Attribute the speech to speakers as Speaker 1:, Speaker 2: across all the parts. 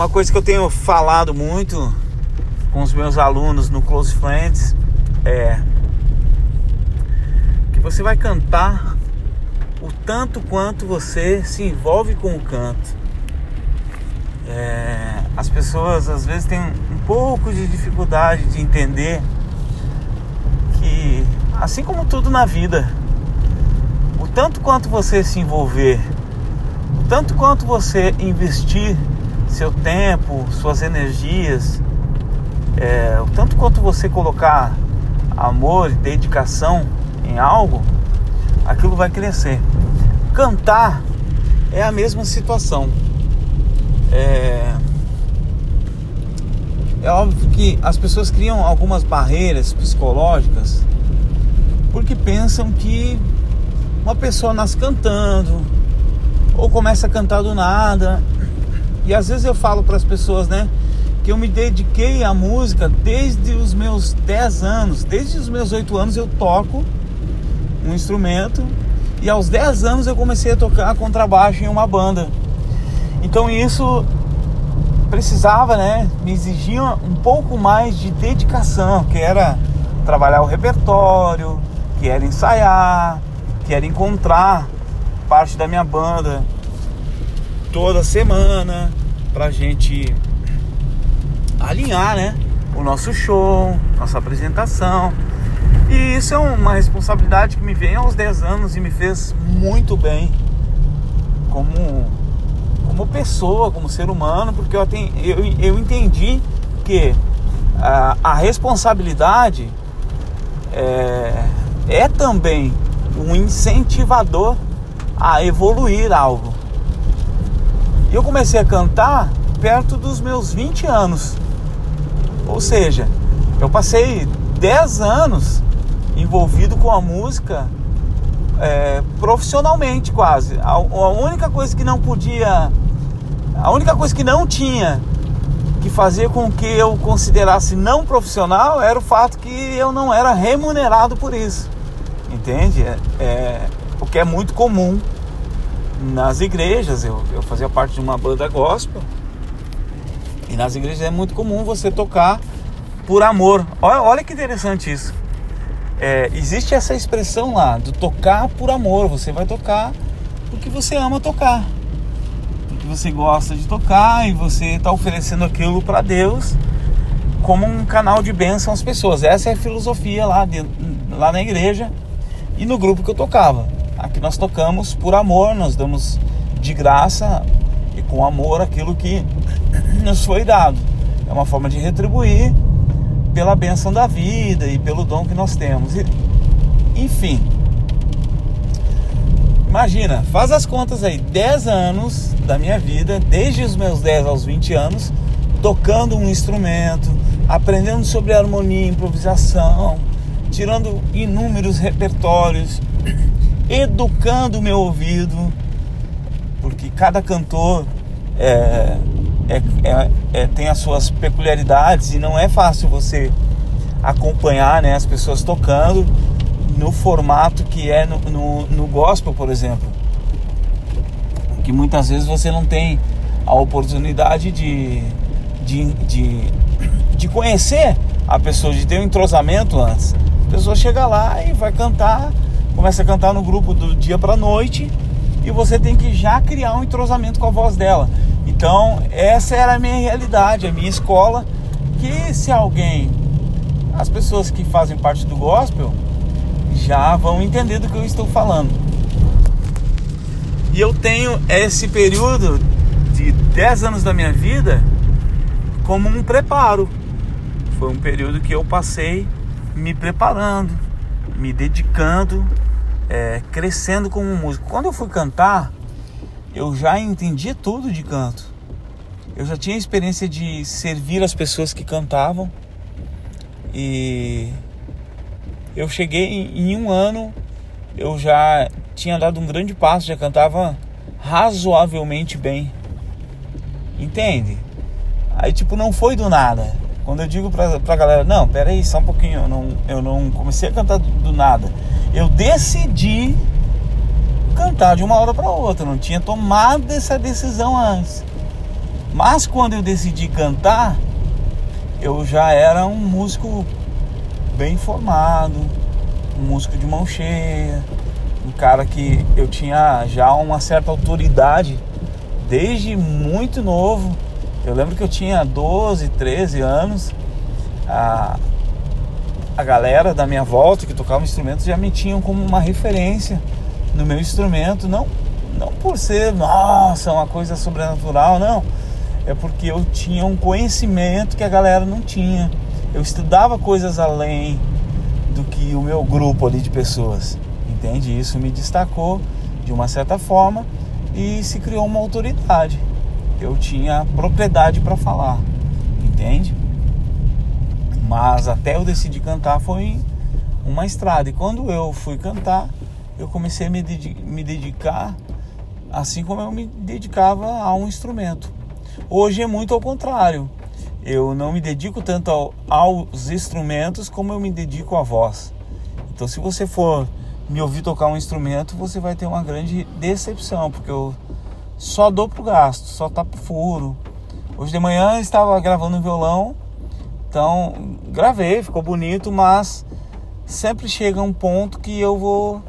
Speaker 1: Uma coisa que eu tenho falado muito com os meus alunos no Close Friends é que você vai cantar o tanto quanto você se envolve com o canto. É, as pessoas às vezes têm um pouco de dificuldade de entender que, assim como tudo na vida, o tanto quanto você se envolver, o tanto quanto você investir seu tempo, suas energias, é, o tanto quanto você colocar amor e dedicação em algo, aquilo vai crescer. Cantar é a mesma situação. É, é óbvio que as pessoas criam algumas barreiras psicológicas porque pensam que uma pessoa nasce cantando ou começa a cantar do nada. E às vezes eu falo para as pessoas, né, que eu me dediquei à música desde os meus 10 anos, desde os meus 8 anos eu toco um instrumento e aos 10 anos eu comecei a tocar contrabaixo em uma banda. Então isso precisava, né, me exigia um pouco mais de dedicação, que era trabalhar o repertório, que era ensaiar, que era encontrar parte da minha banda toda semana pra gente alinhar, né, o nosso show, nossa apresentação. E isso é uma responsabilidade que me vem aos 10 anos e me fez muito bem como como pessoa, como ser humano, porque eu, tenho, eu, eu entendi que a, a responsabilidade é, é também um incentivador a evoluir algo. E eu comecei a cantar perto dos meus 20 anos. Ou seja, eu passei 10 anos envolvido com a música é, profissionalmente quase. A, a, única coisa que não podia, a única coisa que não tinha que fazer com que eu considerasse não profissional era o fato que eu não era remunerado por isso, entende? É, é o que é muito comum nas igrejas. Eu, eu fazia parte de uma banda gospel e nas igrejas é muito comum você tocar por amor. Olha, olha que interessante isso é, existe essa expressão lá do tocar por amor. Você vai tocar porque você ama tocar, porque você gosta de tocar e você está oferecendo aquilo para Deus como um canal de bênção às pessoas. Essa é a filosofia lá, de, lá na igreja e no grupo que eu tocava. Aqui nós tocamos por amor, nós damos de graça e com amor aquilo que nos foi dado. É uma forma de retribuir pela benção da vida e pelo dom que nós temos. E, enfim, imagina, faz as contas aí, 10 anos da minha vida, desde os meus 10 aos 20 anos, tocando um instrumento, aprendendo sobre harmonia, improvisação, tirando inúmeros repertórios, educando o meu ouvido, porque cada cantor é, é, é, é, tem as suas peculiaridades e não é fácil você acompanhar né, as pessoas tocando no formato que é no, no, no gospel, por exemplo. Que muitas vezes você não tem a oportunidade de, de, de, de conhecer a pessoa, de ter um entrosamento antes. A pessoa chega lá e vai cantar, começa a cantar no grupo do dia para noite e você tem que já criar um entrosamento com a voz dela. Então, essa era a minha realidade, a minha escola. Que se alguém, as pessoas que fazem parte do gospel, já vão entender do que eu estou falando. E eu tenho esse período de 10 anos da minha vida como um preparo. Foi um período que eu passei me preparando, me dedicando, é, crescendo como músico. Quando eu fui cantar, eu já entendi tudo de canto. Eu já tinha experiência de servir as pessoas que cantavam e eu cheguei em, um ano, eu já tinha dado um grande passo, já cantava razoavelmente bem. Entende? Aí tipo não foi do nada. Quando eu digo pra, pra galera, não, pera aí, só um pouquinho, eu não, eu não comecei a cantar do, do nada. Eu decidi cantar de uma hora para outra. Não tinha tomado essa decisão antes. Mas quando eu decidi cantar, eu já era um músico bem formado, um músico de mão cheia, um cara que eu tinha já uma certa autoridade desde muito novo. Eu lembro que eu tinha 12, 13 anos. A, a galera da minha volta que tocava instrumentos já me tinham como uma referência no meu instrumento, não não por ser, nossa, uma coisa sobrenatural, não. É porque eu tinha um conhecimento que a galera não tinha. Eu estudava coisas além do que o meu grupo ali de pessoas. Entende? Isso me destacou de uma certa forma e se criou uma autoridade. Eu tinha propriedade para falar. Entende? Mas até eu decidir cantar foi uma estrada. E quando eu fui cantar, eu comecei a me, dedicar assim como eu me dedicava a um instrumento. Hoje é muito ao contrário. Eu não me dedico tanto ao, aos instrumentos como eu me dedico à voz. Então, se você for me ouvir tocar um instrumento, você vai ter uma grande decepção, porque eu só dou pro gasto, só pro furo. Hoje de manhã eu estava gravando um violão, então gravei, ficou bonito, mas sempre chega um ponto que eu vou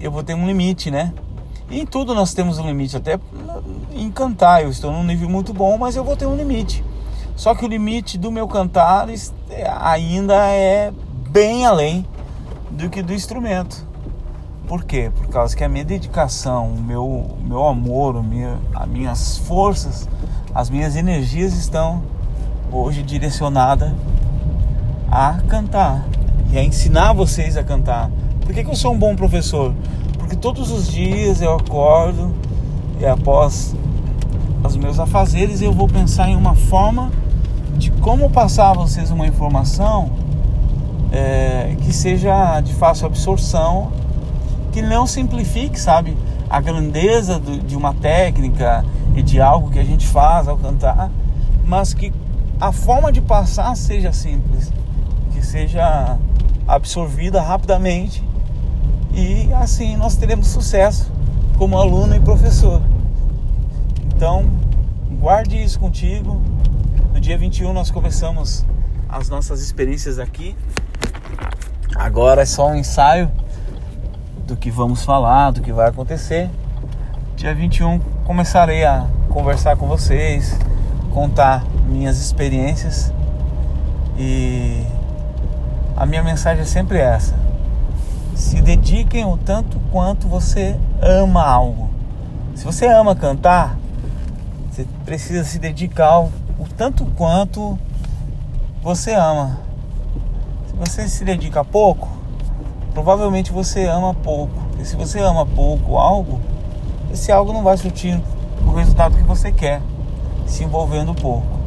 Speaker 1: eu vou ter um limite, né? E em tudo nós temos um limite, até em cantar. Eu estou num nível muito bom, mas eu vou ter um limite. Só que o limite do meu cantar é, ainda é bem além do que do instrumento. Por quê? Por causa que a minha dedicação, o meu, meu amor, o meu, as minhas forças, as minhas energias estão hoje direcionadas a cantar e a ensinar vocês a cantar. Por que, que eu sou um bom professor? Porque todos os dias eu acordo e após os meus afazeres eu vou pensar em uma forma de como passar a vocês uma informação é, que seja de fácil absorção, que não simplifique, sabe, a grandeza do, de uma técnica e de algo que a gente faz ao cantar, mas que a forma de passar seja simples, que seja absorvida rapidamente e assim nós teremos sucesso como aluno e professor. Então, guarde isso contigo. No dia 21 nós começamos as nossas experiências aqui. Agora é só um ensaio do que vamos falar, do que vai acontecer. Dia 21 começarei a conversar com vocês, contar minhas experiências e a minha mensagem é sempre essa se dediquem o tanto quanto você ama algo. Se você ama cantar, você precisa se dedicar o, tanto quanto você ama. Se você se dedica pouco, provavelmente você ama pouco. E se você ama pouco algo, esse algo não vai surtir o resultado que você quer, se envolvendo pouco.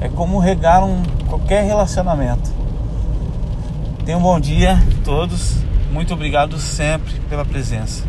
Speaker 1: É como regar um, qualquer relacionamento. Tenham um bom dia todos. Muito obrigado sempre pela presença.